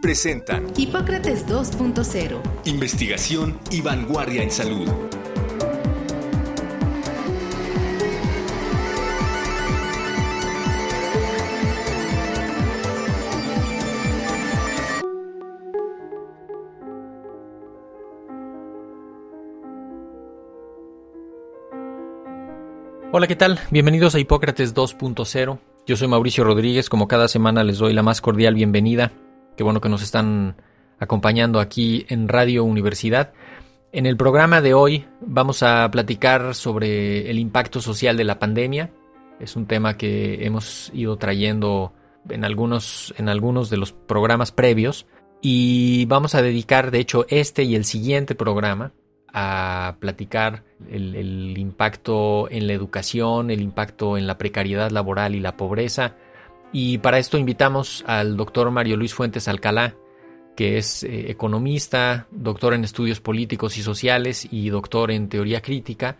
presentan Hipócrates 2.0. Investigación y vanguardia en salud. Hola, ¿qué tal? Bienvenidos a Hipócrates 2.0. Yo soy Mauricio Rodríguez, como cada semana les doy la más cordial bienvenida Qué bueno que nos están acompañando aquí en Radio Universidad. En el programa de hoy vamos a platicar sobre el impacto social de la pandemia. Es un tema que hemos ido trayendo en algunos, en algunos de los programas previos y vamos a dedicar, de hecho, este y el siguiente programa a platicar el, el impacto en la educación, el impacto en la precariedad laboral y la pobreza, y para esto invitamos al doctor Mario Luis Fuentes Alcalá, que es eh, economista, doctor en estudios políticos y sociales y doctor en teoría crítica.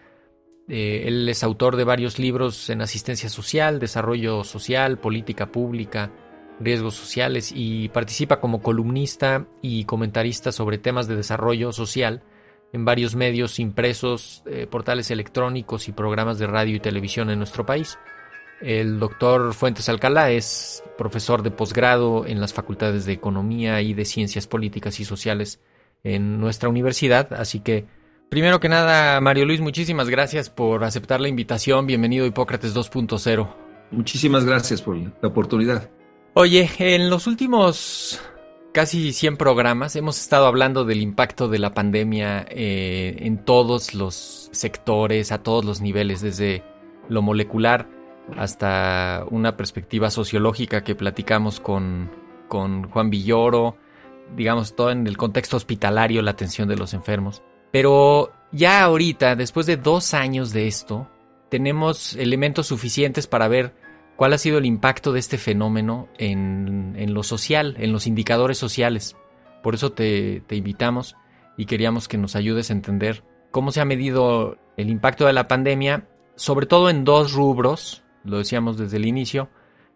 Eh, él es autor de varios libros en asistencia social, desarrollo social, política pública, riesgos sociales y participa como columnista y comentarista sobre temas de desarrollo social en varios medios impresos, eh, portales electrónicos y programas de radio y televisión en nuestro país. El doctor Fuentes Alcalá es profesor de posgrado en las facultades de Economía y de Ciencias Políticas y Sociales en nuestra universidad. Así que, primero que nada, Mario Luis, muchísimas gracias por aceptar la invitación. Bienvenido a Hipócrates 2.0. Muchísimas gracias por la oportunidad. Oye, en los últimos casi 100 programas hemos estado hablando del impacto de la pandemia eh, en todos los sectores, a todos los niveles, desde lo molecular hasta una perspectiva sociológica que platicamos con, con Juan Villoro, digamos, todo en el contexto hospitalario, la atención de los enfermos. Pero ya ahorita, después de dos años de esto, tenemos elementos suficientes para ver cuál ha sido el impacto de este fenómeno en, en lo social, en los indicadores sociales. Por eso te, te invitamos y queríamos que nos ayudes a entender cómo se ha medido el impacto de la pandemia, sobre todo en dos rubros lo decíamos desde el inicio,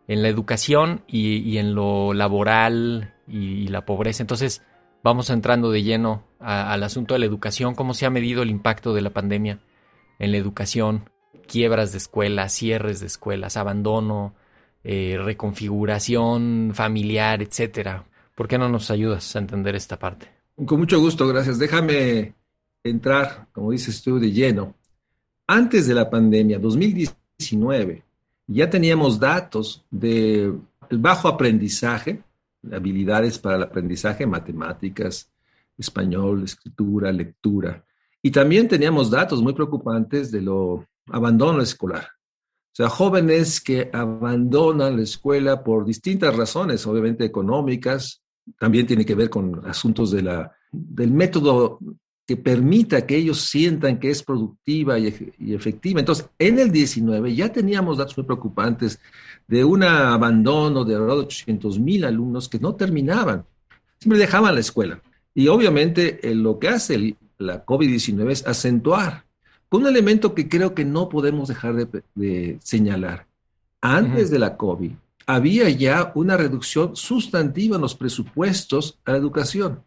en la educación y, en lo laboral y, la pobreza. Entonces, vamos entrando de lleno al asunto de la educación, cómo se ha medido el impacto de la pandemia en la educación, quiebras de escuelas, cierres de escuelas, abandono, eh, reconfiguración familiar, etcétera. ¿Por qué no nos ayudas a entender esta parte? Con mucho gusto, gracias. Déjame entrar, como dices tú, de lleno. Antes de la pandemia, 2019, ya teníamos datos de bajo aprendizaje, habilidades para el aprendizaje, matemáticas, español, escritura, lectura. Y también teníamos datos muy preocupantes de lo abandono escolar. O sea, jóvenes que abandonan la escuela por distintas razones, obviamente económicas, también tiene que ver con asuntos de la, del método que permita que ellos sientan que es productiva y, efectiva. Entonces, en el 19 ya teníamos datos muy preocupantes de un abandono de alrededor de 800 mil alumnos que no terminaban, siempre dejaban la escuela. Y obviamente eh, lo que hace la COVID-19 es acentuar con un elemento que creo que no podemos dejar de, señalar. Antes de la COVID, había ya una reducción sustantiva en los presupuestos a la educación.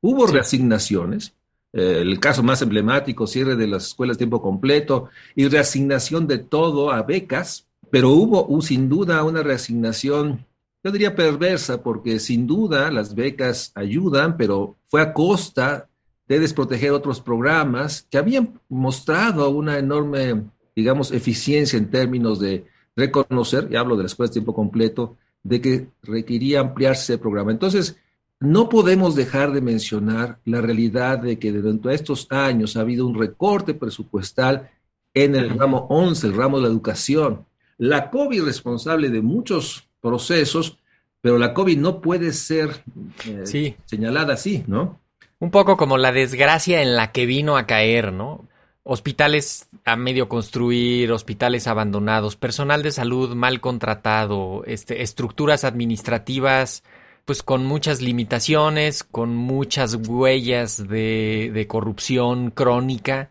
Hubo reasignaciones, el caso más emblemático, cierre de las escuelas tiempo completo y reasignación de todo a becas, pero hubo sin duda una reasignación, yo diría perversa, porque sin duda las becas ayudan, pero fue a costa de desproteger otros programas que habían mostrado una enorme, digamos, eficiencia en términos de reconocer, y hablo de las escuelas tiempo completo, de que requería ampliarse el programa. Entonces, no podemos dejar de mencionar la realidad de que durante estos años ha habido un recorte presupuestal en el ramo 11, el ramo de la educación. La COVID es responsable de muchos procesos, pero la COVID no puede ser eh, señalada así, ¿no? Un poco como la desgracia en la que vino a caer, ¿no? Hospitales a medio construir, hospitales abandonados, personal de salud mal contratado, este, estructuras administrativas pues con muchas limitaciones, con muchas huellas de, de corrupción crónica,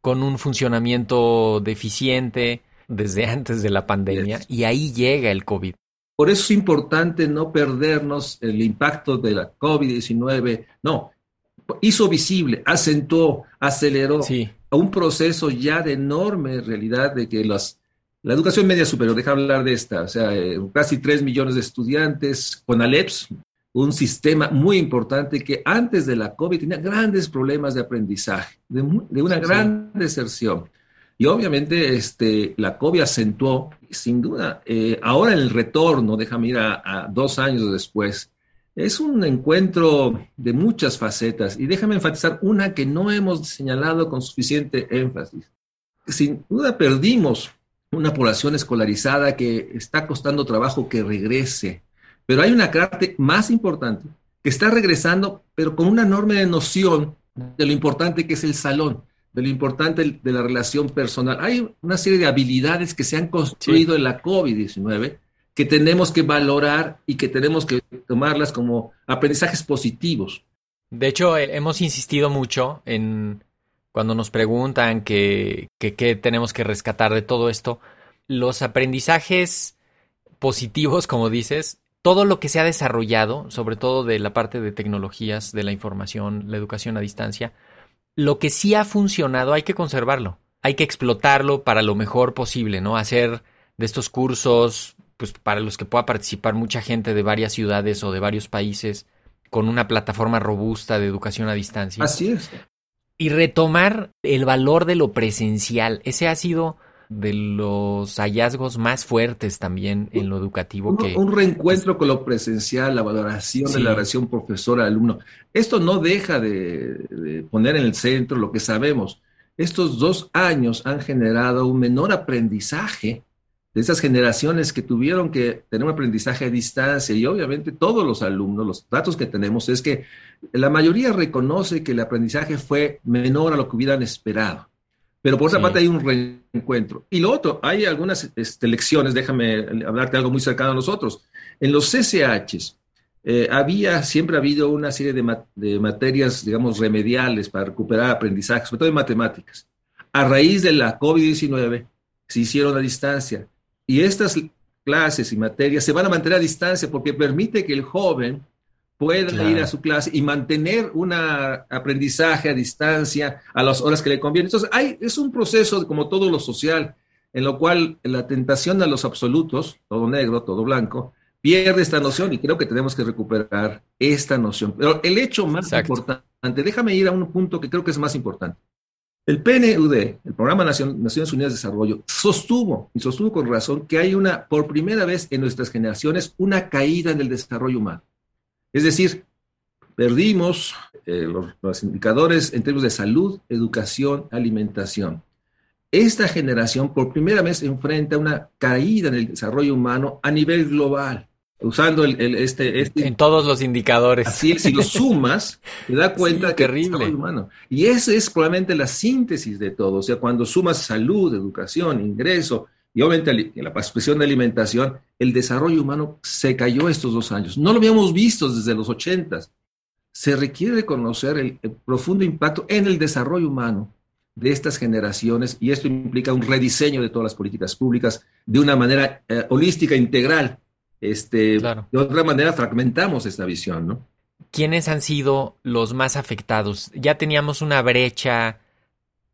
con un funcionamiento deficiente desde antes de la pandemia, y ahí llega el COVID. Por eso es importante no perdernos el impacto de la COVID-19. No, hizo visible, acentuó, aceleró a un proceso ya de enorme realidad de que las, la educación media superior, deja hablar de esta, o sea, eh, casi 3 millones de estudiantes con ALEPS, un sistema muy importante que antes de la COVID tenía grandes problemas de aprendizaje, de, una gran deserción. Y obviamente este, la COVID acentuó, sin duda, eh, ahora el retorno, déjame ir a dos años después, es un encuentro de muchas facetas y déjame enfatizar una que no hemos señalado con suficiente énfasis. Sin duda perdimos una población escolarizada que está costando trabajo que regrese, pero hay una parte más importante que está regresando, pero con una enorme noción de lo importante que es el salón, de lo importante de la relación personal. Hay una serie de habilidades que se han construido en la COVID-19 que tenemos que valorar y que tenemos que tomarlas como aprendizajes positivos. De hecho, eh, hemos insistido mucho en cuando nos preguntan qué que, tenemos que rescatar de todo esto, los aprendizajes positivos, como dices, todo lo que se ha desarrollado, sobre todo de la parte de tecnologías, de la información, la educación a distancia, lo que sí ha funcionado hay que conservarlo, hay que explotarlo para lo mejor posible, ¿no? Hacer de estos cursos pues para los que pueda participar mucha gente de varias ciudades o de varios países con una plataforma robusta de educación a distancia. Así es. Y retomar el valor de lo presencial. Ese ha sido de los hallazgos más fuertes también en lo educativo. Un, que, un reencuentro con lo presencial, la valoración de la relación profesor-alumno. Esto no deja de poner en el centro lo que sabemos. Estos dos años han generado un menor aprendizaje de esas generaciones que tuvieron que tener un aprendizaje a distancia y obviamente todos los alumnos, los datos que tenemos es que la mayoría reconoce que el aprendizaje fue menor a lo que hubieran esperado. Pero por otra parte hay un reencuentro. Y lo otro, hay algunas este, lecciones, déjame hablarte algo muy cercano a nosotros. En los CCHs eh, había, siempre ha habido una serie de, de materias, digamos, remediales para recuperar aprendizaje, sobre todo en matemáticas. A raíz de la COVID-19 se hicieron a distancia y estas clases y materias se van a mantener a distancia porque permite que el joven pueda ir a su clase y mantener un aprendizaje a distancia a las horas que le conviene. Entonces, hay, es un proceso, como todo lo social, en lo cual la tentación a los absolutos, todo negro, todo blanco, pierde esta noción y creo que tenemos que recuperar esta noción. Pero el hecho más importante, déjame ir a un punto que creo que es más importante. El PNUD, el Programa Naciones Unidas de Desarrollo, sostuvo, y sostuvo con razón, que hay una, por primera vez en nuestras generaciones, una caída en el desarrollo humano. Es decir, perdimos eh, los, indicadores en términos de salud, educación, alimentación. Esta generación por primera vez enfrenta una caída en el desarrollo humano a nivel global usando el, este, este, En todos los indicadores. Así es, si lo sumas, te das cuenta que terrible. es humano. Y esa es probablemente la síntesis de todo. O sea, cuando sumas salud, educación, ingreso y obviamente la expresión de alimentación, el desarrollo humano se cayó estos dos años. No lo habíamos visto desde los ochentas. Se requiere conocer el, profundo impacto en el desarrollo humano de estas generaciones y esto implica un rediseño de todas las políticas públicas de una manera eh, holística, integral, este, De otra manera fragmentamos esta visión, ¿no? ¿Quiénes han sido los más afectados? Ya teníamos una brecha,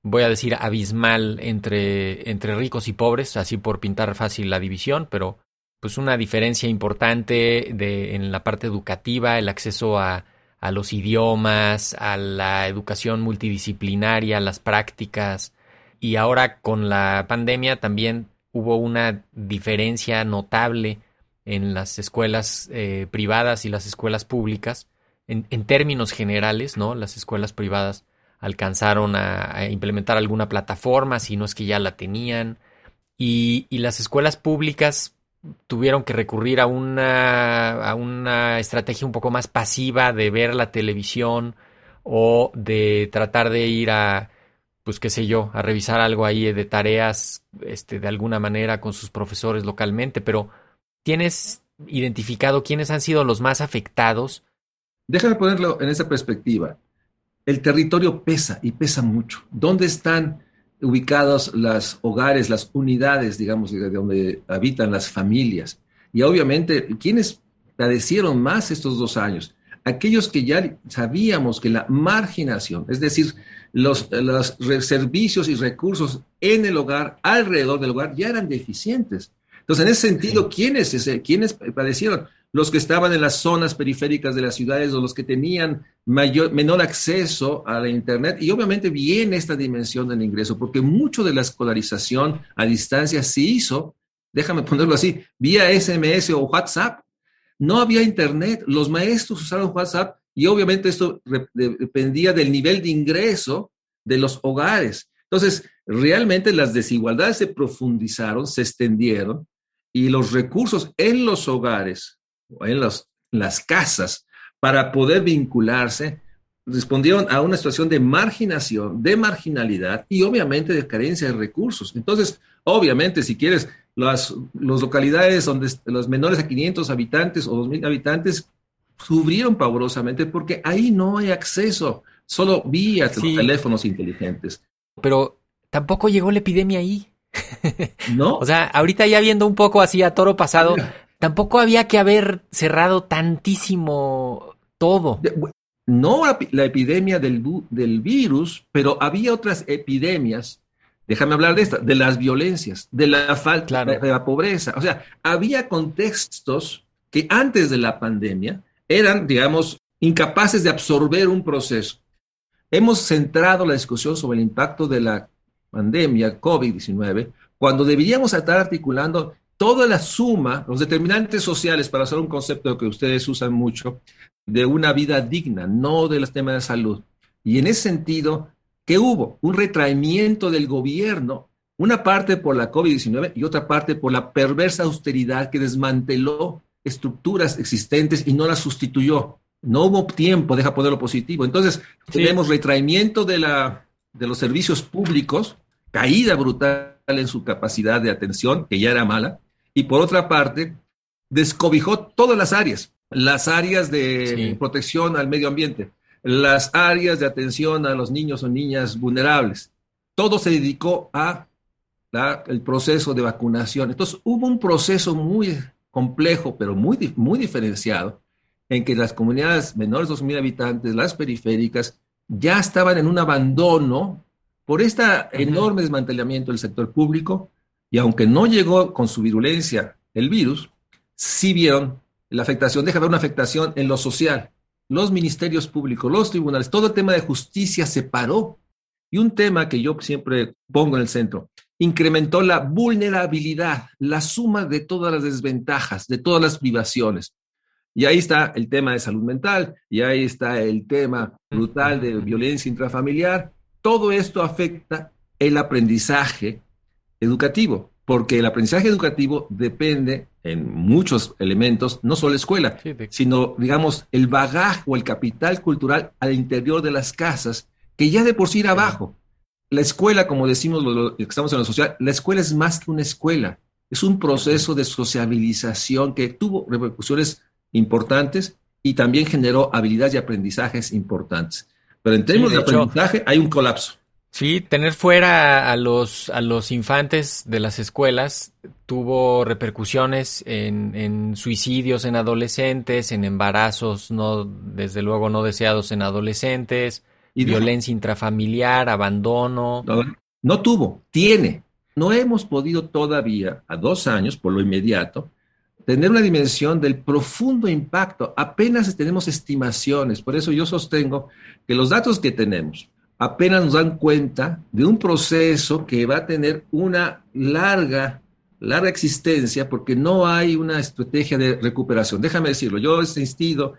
voy a decir, abismal entre, entre ricos y pobres, así por pintar fácil la división, pero pues una diferencia importante de, en la parte educativa, el acceso a, a los idiomas, a la educación multidisciplinaria, las prácticas, y ahora con la pandemia también hubo una diferencia notable en las escuelas eh, privadas y las escuelas públicas, en, en, términos generales, ¿no? Las escuelas privadas alcanzaron a, implementar alguna plataforma, si no es que ya la tenían, y, y las escuelas públicas tuvieron que recurrir a una, a una estrategia un poco más pasiva de ver la televisión o de tratar de ir a, pues qué sé yo, a revisar algo ahí de tareas, este, de alguna manera con sus profesores localmente, pero ¿tienes identificado quiénes han sido los más afectados? Déjame ponerlo en esa perspectiva. El territorio pesa y pesa mucho. ¿Dónde están ubicados los hogares, las unidades, digamos, de donde habitan las familias? Y obviamente, ¿quiénes padecieron más estos dos años? Aquellos que ya sabíamos que la marginación, es decir, los, los servicios y recursos en el hogar, alrededor del hogar, ya eran deficientes. Entonces, en ese sentido, ¿quiénes, ¿quiénes padecieron? Los que estaban en las zonas periféricas de las ciudades o los que tenían mayor, menor acceso a la Internet. Y obviamente viene esta dimensión del ingreso, porque mucho de la escolarización a distancia se hizo, déjame ponerlo así, vía SMS o WhatsApp. No había Internet, los maestros usaron WhatsApp y obviamente esto dependía del nivel de ingreso de los hogares. Entonces, realmente las desigualdades se profundizaron, se extendieron y los recursos en los hogares, en, las casas, para poder vincularse, respondieron a una situación de marginación, de marginalidad y obviamente de carencia de recursos. Entonces, obviamente, si quieres, las, localidades donde los menores a 500 habitantes o 2.000 habitantes sufrieron pavorosamente porque ahí no hay acceso, solo vía teléfonos inteligentes. Pero tampoco llegó la epidemia ahí. ¿No? o sea, ahorita ya viendo un poco así a toro pasado, tampoco había que haber cerrado tantísimo todo. No la epidemia del, del virus, pero había otras epidemias déjame hablar de esta, de las violencias, de la falta, de la pobreza. O sea, había contextos que antes de la pandemia eran, digamos, incapaces de absorber un proceso. Hemos centrado la discusión sobre el impacto de la pandemia COVID-19 cuando deberíamos estar articulando toda la suma, los determinantes sociales, para hacer un concepto que ustedes usan mucho, de una vida digna, no de los temas de salud. Y en ese sentido, ¿qué hubo? Un retraimiento del gobierno, una parte por la COVID-19 y otra parte por la perversa austeridad que desmanteló estructuras existentes y no las sustituyó. No hubo tiempo, deja ponerlo positivo. Entonces, tenemos retraimiento de, la, de los servicios públicos, caída brutal en su capacidad de atención, que ya era mala, y por otra parte, descobijó todas las áreas, las áreas de protección al medio ambiente, las áreas de atención a los niños o niñas vulnerables. Todo se dedicó a el proceso de vacunación. Entonces, hubo un proceso muy complejo, pero muy, muy diferenciado, en que las comunidades menores de 2.000 habitantes, las periféricas, ya estaban en un abandono por este enorme desmantelamiento del sector público, y aunque no llegó con su virulencia el virus, sí vieron la afectación, deja ver una afectación en lo social. Los ministerios públicos, los tribunales, todo el tema de justicia se paró. Y un tema que yo siempre pongo en el centro, incrementó la vulnerabilidad, la suma de todas las desventajas, de todas las privaciones. Y ahí está el tema de salud mental, y ahí está el tema brutal de violencia intrafamiliar. Todo esto afecta el aprendizaje educativo, porque el aprendizaje educativo depende en muchos elementos, no solo la escuela, sino, digamos, el bagaje o el capital cultural al interior de las casas, que ya de por sí ir abajo. La escuela, como decimos los que estamos en la sociedad, la escuela es más que una escuela, es un proceso de sociabilización que tuvo repercusiones importantes y también generó habilidades y aprendizajes importantes. Pero en términos de, aprendizaje hay un colapso. Sí, tener fuera a los, a los infantes de las escuelas tuvo repercusiones en, en, suicidios en adolescentes, en embarazos no, desde luego no deseados en adolescentes, y violencia intrafamiliar, abandono. no tuvo, tiene. No hemos podido todavía, a dos años, por lo inmediato, tener una dimensión del profundo impacto. Apenas tenemos estimaciones, por eso yo sostengo que los datos que tenemos apenas nos dan cuenta de un proceso que va a tener una larga, larga existencia porque no hay una estrategia de recuperación. Déjame decirlo, yo he insistido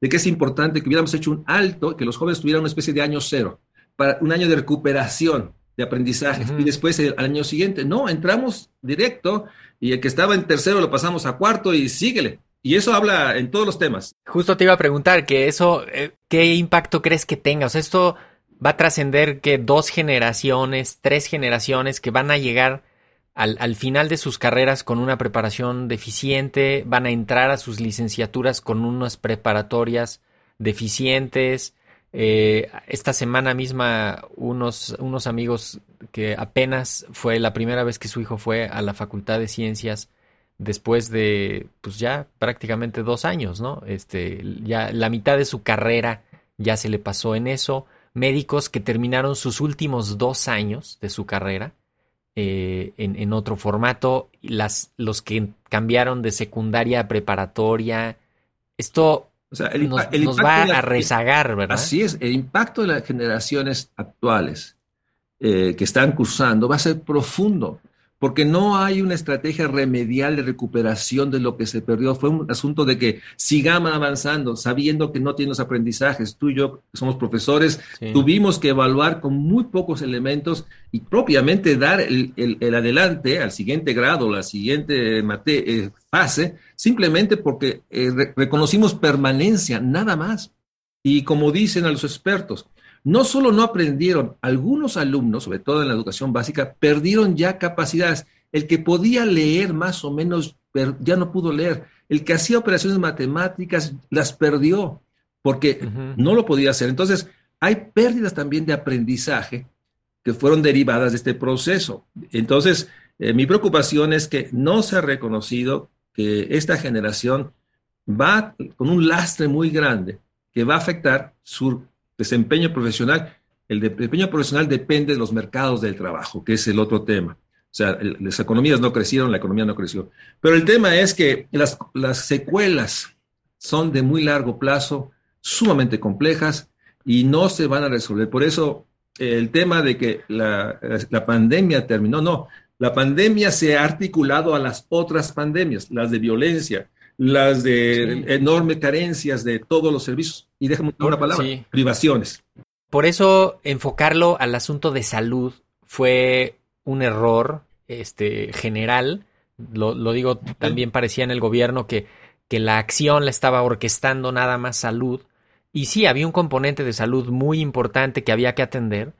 de que es importante que hubiéramos hecho un alto, que los jóvenes tuvieran una especie de año cero, para un año de recuperación, de aprendizaje, y después al año siguiente. No, entramos directo y el que estaba en tercero lo pasamos a cuarto y síguele. Y eso habla en todos los temas. Justo te iba a preguntar que eso, eh, ¿qué impacto crees que tenga? O sea, esto va a trascender que dos generaciones, tres generaciones que van a llegar al, al, final de sus carreras con una preparación deficiente, van a entrar a sus licenciaturas con unas preparatorias deficientes. Eh, esta semana misma unos, unos amigos que apenas fue la primera vez que su hijo fue a la Facultad de Ciencias después de pues ya prácticamente dos años, ¿no? Este, ya la mitad de su carrera ya se le pasó en eso. Médicos que terminaron sus últimos dos años de su carrera eh, en, en, otro formato, las, los que cambiaron de secundaria a preparatoria. Esto o sea, el, nos, el nos va a rezagar, ¿verdad? Así es, el impacto de las generaciones actuales eh, que están cursando va a ser profundo porque no hay una estrategia remedial de recuperación de lo que se perdió. Fue un asunto de que sigamos avanzando, sabiendo que no tienen los aprendizajes. Tú y yo, somos profesores, sí. tuvimos que evaluar con muy pocos elementos y propiamente dar el, el, el adelante al siguiente grado, la siguiente mate, eh, fase, simplemente porque eh, re reconocimos permanencia, nada más. Y como dicen a los expertos, no solo no aprendieron, algunos alumnos, sobre todo en la educación básica, perdieron ya capacidades. El que podía leer más o menos ya no pudo leer. El que hacía operaciones matemáticas las perdió porque uh -huh. no lo podía hacer. Entonces, hay pérdidas también de aprendizaje que fueron derivadas de este proceso. Entonces, eh, mi preocupación es que no se ha reconocido que esta generación va con un lastre muy grande que va a afectar su desempeño profesional. El desempeño profesional depende de los mercados del trabajo, que es el otro tema. O sea, las economías no crecieron, la economía no creció. Pero el tema es que las, las secuelas son de muy largo plazo, sumamente complejas y no se van a resolver. Por eso el tema de que la pandemia terminó, no, la pandemia se ha articulado a las otras pandemias, las de violencia, las de sí. enormes carencias de todos los servicios. Y déjame una palabra, sí. privaciones. Por eso enfocarlo al asunto de salud fue un error este, general. Lo, lo digo, también parecía en el gobierno que, que la acción la estaba orquestando nada más salud. Y sí, había un componente de salud muy importante que había que atender,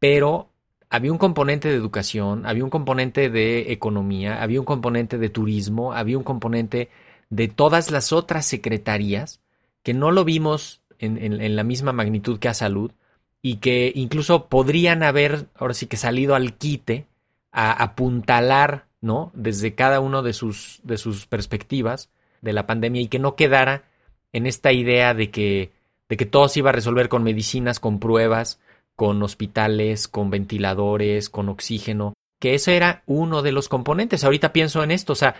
pero había un componente de educación, había un componente de economía, había un componente de turismo, había un componente de todas las otras secretarías que no lo vimos en, en, la misma magnitud que a salud y que incluso podrían haber, ahora sí que salido al quite a apuntalar, ¿no? Desde cada uno de sus, de sus perspectivas de la pandemia y que no quedara en esta idea de que, de que todo se iba a resolver con medicinas, con pruebas, con hospitales, con ventiladores, con oxígeno, que ese era uno de los componentes. Ahorita pienso en esto, o sea,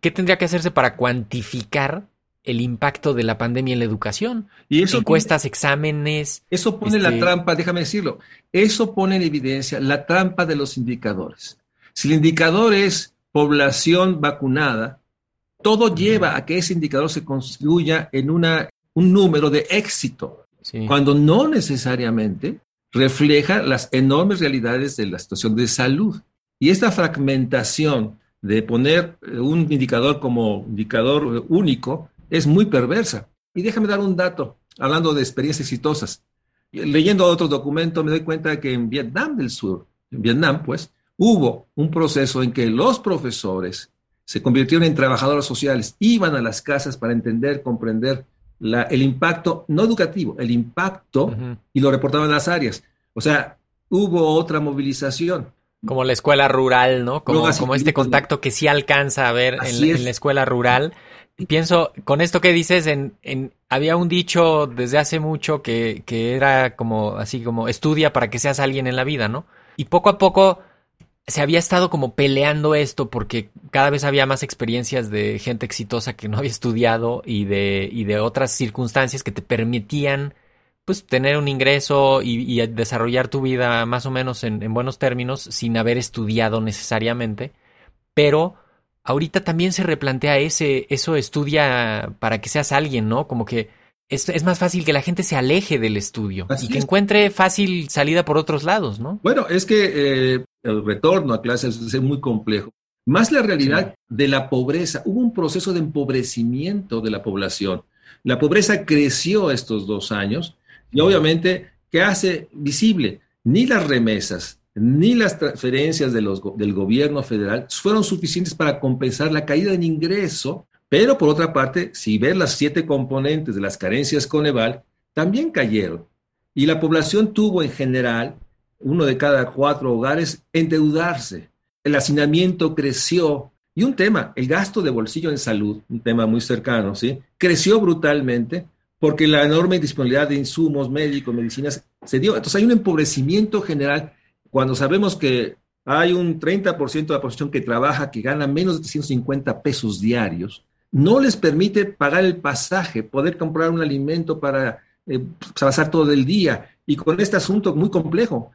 ¿qué tendría que hacerse para cuantificar el impacto de la pandemia en la educación? Y eso Encuestas, pone, exámenes. Eso pone este... la trampa, déjame decirlo, eso pone en evidencia la trampa de los indicadores. Si el indicador es población vacunada, todo lleva a que ese indicador se construya en una, un número de éxito, sí. cuando no necesariamente refleja las enormes realidades de la situación de salud. Y esta fragmentación de poner un indicador como indicador único es muy perversa. Y déjame dar un dato, hablando de experiencias exitosas. Leyendo otro documento me doy cuenta de que en Vietnam del Sur, en Vietnam pues, hubo un proceso en que los profesores se convirtieron en trabajadores sociales, iban a las casas para entender, comprender la, el impacto, no educativo, el impacto, uh -huh. y lo reportaban en las áreas. O sea, hubo otra movilización. Como la escuela rural, ¿no? Como, no, como este contacto que sí alcanza a ver en, en, la escuela rural. Pienso, con esto que dices, en, en había un dicho desde hace mucho que, que era como así como estudia para que seas alguien en la vida, ¿no? Y poco a poco se había estado como peleando esto porque cada vez había más experiencias de gente exitosa que no había estudiado y de, y de otras circunstancias que te permitían pues tener un ingreso y, y desarrollar tu vida más o menos en, en, buenos términos sin haber estudiado necesariamente. Pero ahorita también se replantea ese, eso estudia para que seas alguien, ¿no? Como que es, es, más fácil que la gente se aleje del estudio Así y que es. encuentre fácil salida por otros lados, ¿no? Bueno, es que eh, el retorno a clases es muy complejo. más la realidad de la pobreza. Hubo un proceso de empobrecimiento de la población. La pobreza creció estos dos años y obviamente, ¿qué hace visible? Ni las remesas, ni las transferencias del gobierno federal fueron suficientes para compensar la caída en ingreso, pero por otra parte, si ver las siete componentes de las carencias Coneval, también cayeron. Y la población tuvo en general, uno de cada cuatro hogares, endeudarse. El hacinamiento creció. Y un tema, el gasto de bolsillo en salud, un tema muy cercano, ¿sí? Creció brutalmente porque la enorme disponibilidad de insumos médicos, medicinas, se dio. Entonces hay un empobrecimiento general cuando sabemos que hay un 30% de la población que trabaja, que gana menos de 350 pesos diarios, no les permite pagar el pasaje, poder comprar un alimento para eh, pasar todo el día. Y con este asunto muy complejo,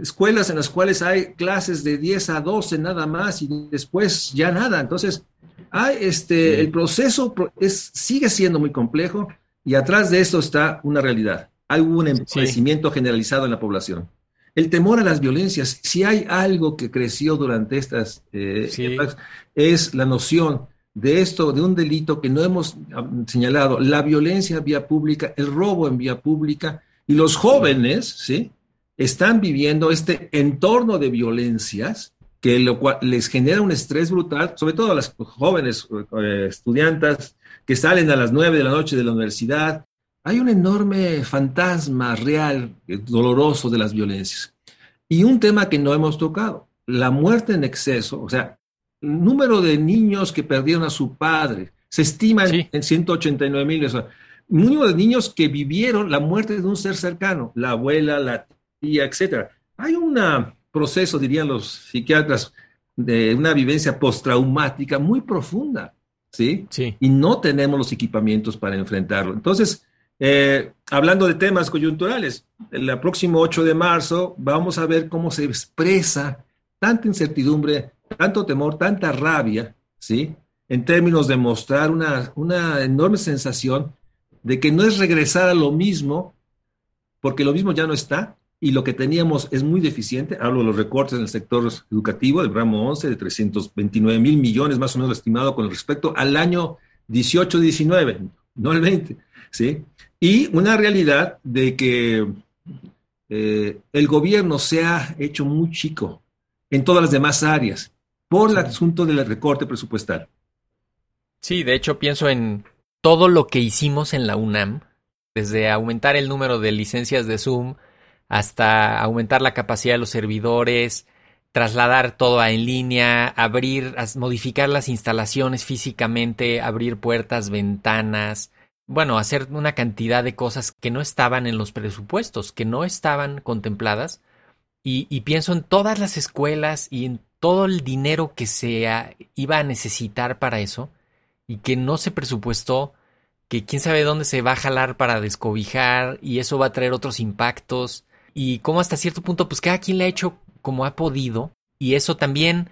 escuelas en las cuales hay clases de 10 a 12 nada más y después ya nada. Entonces, hay este, el proceso es, sigue siendo muy complejo y atrás de esto está una realidad. Hay un empobrecimiento generalizado en la población. El temor a las violencias, si hay algo que creció durante estas eh, épocas, es la noción de esto, de un delito que no hemos ah, señalado, la violencia en vía pública, el robo en vía pública, y los jóvenes, ¿sí? Están viviendo este entorno de violencias que lo cual les genera un estrés brutal, sobre todo a las jóvenes eh, estudiantes que salen a las nueve de la noche de la universidad, hay un enorme fantasma real, eh, doloroso de las violencias. Y un tema que no hemos tocado, la muerte en exceso, o sea, el número de niños que perdieron a su padre, se estima en, 189 mil. O número de niños que vivieron la muerte de un ser cercano, la abuela, la tía, etc. Hay un proceso, dirían los psiquiatras, de una vivencia postraumática muy profunda, ¿sí? ¿sí? Y no tenemos los equipamientos para enfrentarlo. Entonces, eh, hablando de temas coyunturales, el próximo 8 de marzo vamos a ver cómo se expresa tanta incertidumbre, tanto temor, tanta rabia, ¿sí? En términos de mostrar una, una enorme sensación de que no es regresar a lo mismo, porque lo mismo ya no está y lo que teníamos es muy deficiente. Hablo de los recortes en el sector educativo del ramo 11 de 329 mil millones, más o menos estimado con respecto al año 18-19, no el 20, ¿sí? Y una realidad de que eh, el gobierno se ha hecho muy chico en todas las demás áreas por el asunto del recorte presupuestal. Sí, de hecho pienso en todo lo que hicimos en la UNAM, desde aumentar el número de licencias de Zoom hasta aumentar la capacidad de los servidores, trasladar todo a en línea, abrir, modificar las instalaciones físicamente, abrir puertas, ventanas, bueno, hacer una cantidad de cosas que no estaban en los presupuestos, que no estaban contempladas. Y, pienso en todas las escuelas y en todo el dinero que se iba a necesitar para eso y que no se presupuestó, que quién sabe dónde se va a jalar para descobijar y eso va a traer otros impactos y cómo hasta cierto punto pues cada quien le ha hecho como ha podido y eso también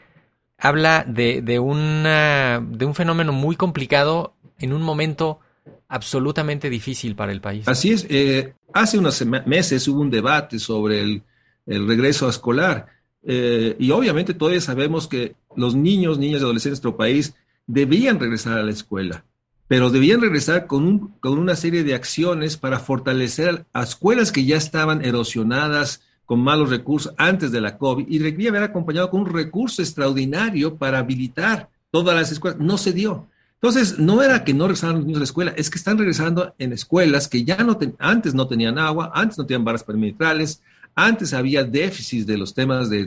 habla de, de, una, de un fenómeno muy complicado en un momento absolutamente difícil para el país. Así es. Eh, hace unos meses hubo un debate sobre el, regreso a escolar eh, y obviamente todavía sabemos que los niños, niñas y adolescentes de nuestro país debían regresar a la escuela, pero debían regresar con, con una serie de acciones para fortalecer a escuelas que ya estaban erosionadas con malos recursos antes de la COVID y requería haber acompañado con un recurso extraordinario para habilitar todas las escuelas. No se dio. Entonces, no era que no regresaran los niños a la escuela, es que están regresando en escuelas que ya no antes no tenían agua, antes no tenían barras perimetrales, antes había déficit de los temas de,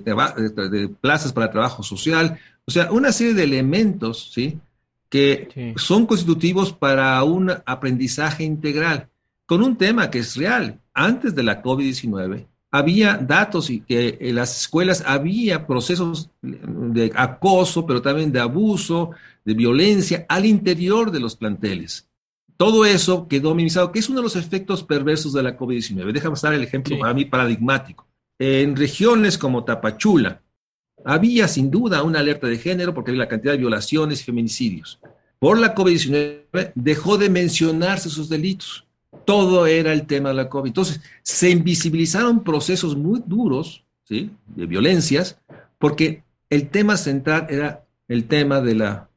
plazas para trabajo social, o sea, una serie de elementos, ¿sí? Que son constitutivos para un aprendizaje integral, con un tema que es real. Antes de la COVID-19, había datos y que en las escuelas había procesos de acoso, pero también de abuso, de violencia al interior de los planteles. Todo eso quedó minimizado, que es uno de los efectos perversos de la COVID-19. Déjame dar el ejemplo para mí paradigmático. En regiones como Tapachula, había sin duda una alerta de género porque había la cantidad de violaciones y feminicidios. Por la COVID-19 dejó de mencionarse esos delitos. Todo era el tema de la COVID. Entonces, se invisibilizaron procesos muy duros ¿sí? de violencias porque el tema central era el tema de la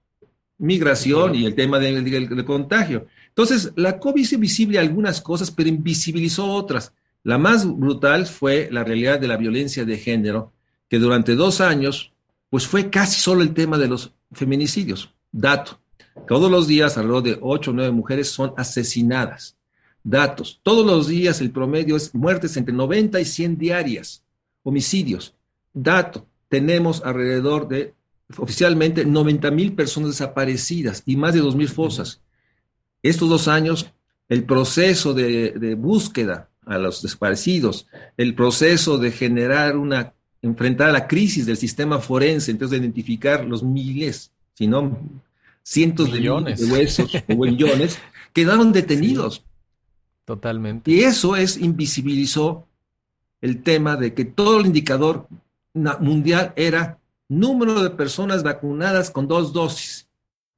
migración y el tema del, del contagio. Entonces, la COVID hizo visible algunas cosas, pero invisibilizó otras. La más brutal fue la realidad de la violencia de género, que durante dos años, pues fue casi solo el tema de los feminicidios. Dato. Todos los días alrededor de ocho o nueve mujeres son asesinadas. Datos. Todos los días el promedio es muertes entre 90 y 100 diarias. Homicidios. Dato. Tenemos alrededor de oficialmente 90 mil personas desaparecidas y más de 2 mil fosas. Estos dos años, el proceso de, de búsqueda a los desaparecidos, el proceso de generar una, enfrentar la crisis del sistema forense, entonces de identificar los miles, si no cientos de millones de huesos o millones, quedaron detenidos. Sí, totalmente. Y eso es, invisibilizó el tema de que todo el indicador mundial era número de personas vacunadas con dos dosis.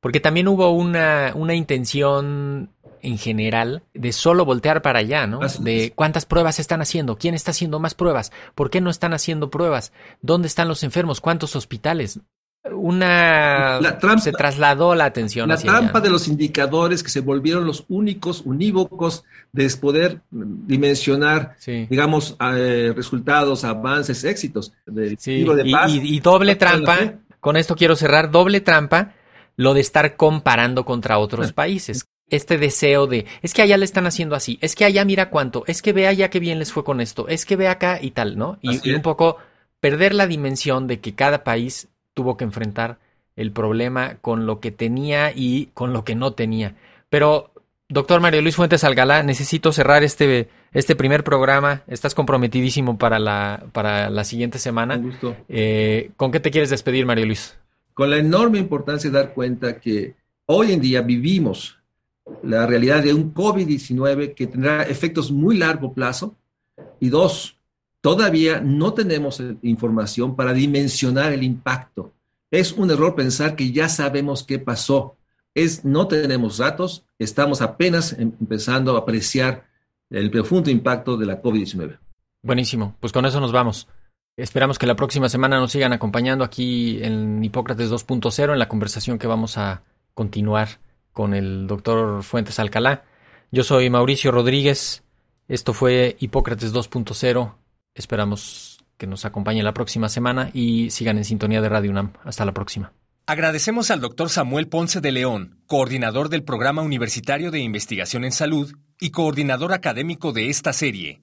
Porque también hubo una, una intención en general de solo voltear para allá, ¿no? de cuántas pruebas están haciendo, quién está haciendo más pruebas, por qué no están haciendo pruebas, dónde están los enfermos, cuántos hospitales. Una se trasladó la atención. La trampa de los indicadores que se volvieron los únicos unívocos de poder dimensionar, sí. digamos, eh, resultados, avances, éxitos del sí. de paz. Y, y doble trampa, con esto quiero cerrar, doble trampa, lo de estar comparando contra otros países este deseo de, es que allá le están haciendo así, es que allá mira cuánto, es que ve allá qué bien les fue con esto, es que ve acá y tal, ¿no? Y, y, un poco perder la dimensión de que cada país tuvo que enfrentar el problema con lo que tenía y con lo que no tenía. Pero, doctor Mario Luis Fuentes Algalá, necesito cerrar este, este primer programa. Estás comprometidísimo para la, para la siguiente semana. Un gusto. Eh, ¿Con qué te quieres despedir, Mario Luis? Con la enorme importancia de dar cuenta que hoy en día vivimos la realidad de un COVID-19 que tendrá efectos muy largo plazo. Y dos, todavía no tenemos información para dimensionar el impacto. Es un error pensar que ya sabemos qué pasó. Es, no tenemos datos, estamos apenas em, empezando a apreciar el profundo impacto de la COVID-19. Buenísimo, pues con eso nos vamos. Esperamos que la próxima semana nos sigan acompañando aquí en Hipócrates 2.0 en la conversación que vamos a continuar con el doctor Fuentes Alcalá. Yo soy Mauricio Rodríguez. Esto fue Hipócrates 2.0. Esperamos que nos acompañe la próxima semana y sigan en sintonía de Radio UNAM. Hasta la próxima. Agradecemos al doctor Samuel Ponce de León, coordinador del Programa Universitario de Investigación en Salud y coordinador académico de esta serie.